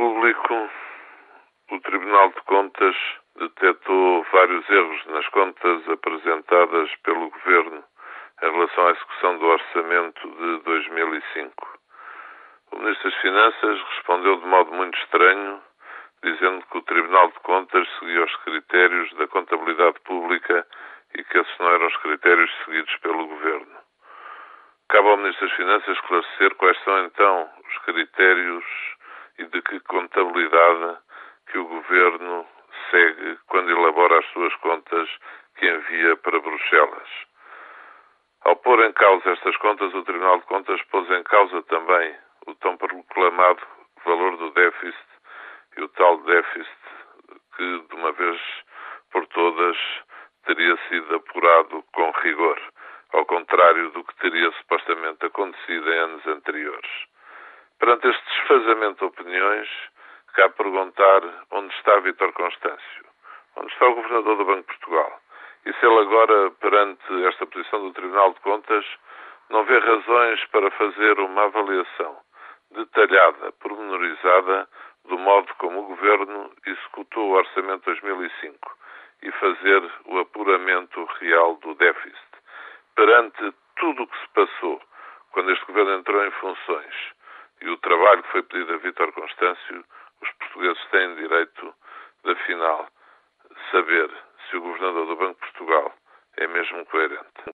Público, o Tribunal de Contas detectou vários erros nas contas apresentadas pelo Governo em relação à execução do orçamento de 2005. O Ministro das Finanças respondeu de modo muito estranho, dizendo que o Tribunal de Contas seguia os critérios da contabilidade pública e que esses não eram os critérios seguidos pelo Governo. Cabe ao Ministro das Finanças esclarecer quais são então os critérios e de que contabilidade que o Governo segue quando elabora as suas contas que envia para Bruxelas. Ao pôr em causa estas contas, o Tribunal de Contas pôs em causa também o tão proclamado valor do déficit e o tal déficit que, de uma vez por todas, teria sido apurado com rigor, ao contrário do que teria supostamente acontecido em anos anteriores. Perante este desfazamento de opiniões, cabe perguntar onde está Vítor Constâncio, onde está o Governador do Banco de Portugal. E se ele agora, perante esta posição do Tribunal de Contas, não vê razões para fazer uma avaliação detalhada, pormenorizada, do modo como o Governo executou o Orçamento 2005 e fazer o apuramento real do déficit. Perante tudo o que se passou quando este Governo entrou em funções e o trabalho que foi pedido a Vítor Constâncio, os portugueses têm direito de, afinal, saber se o Governador do Banco de Portugal é mesmo coerente.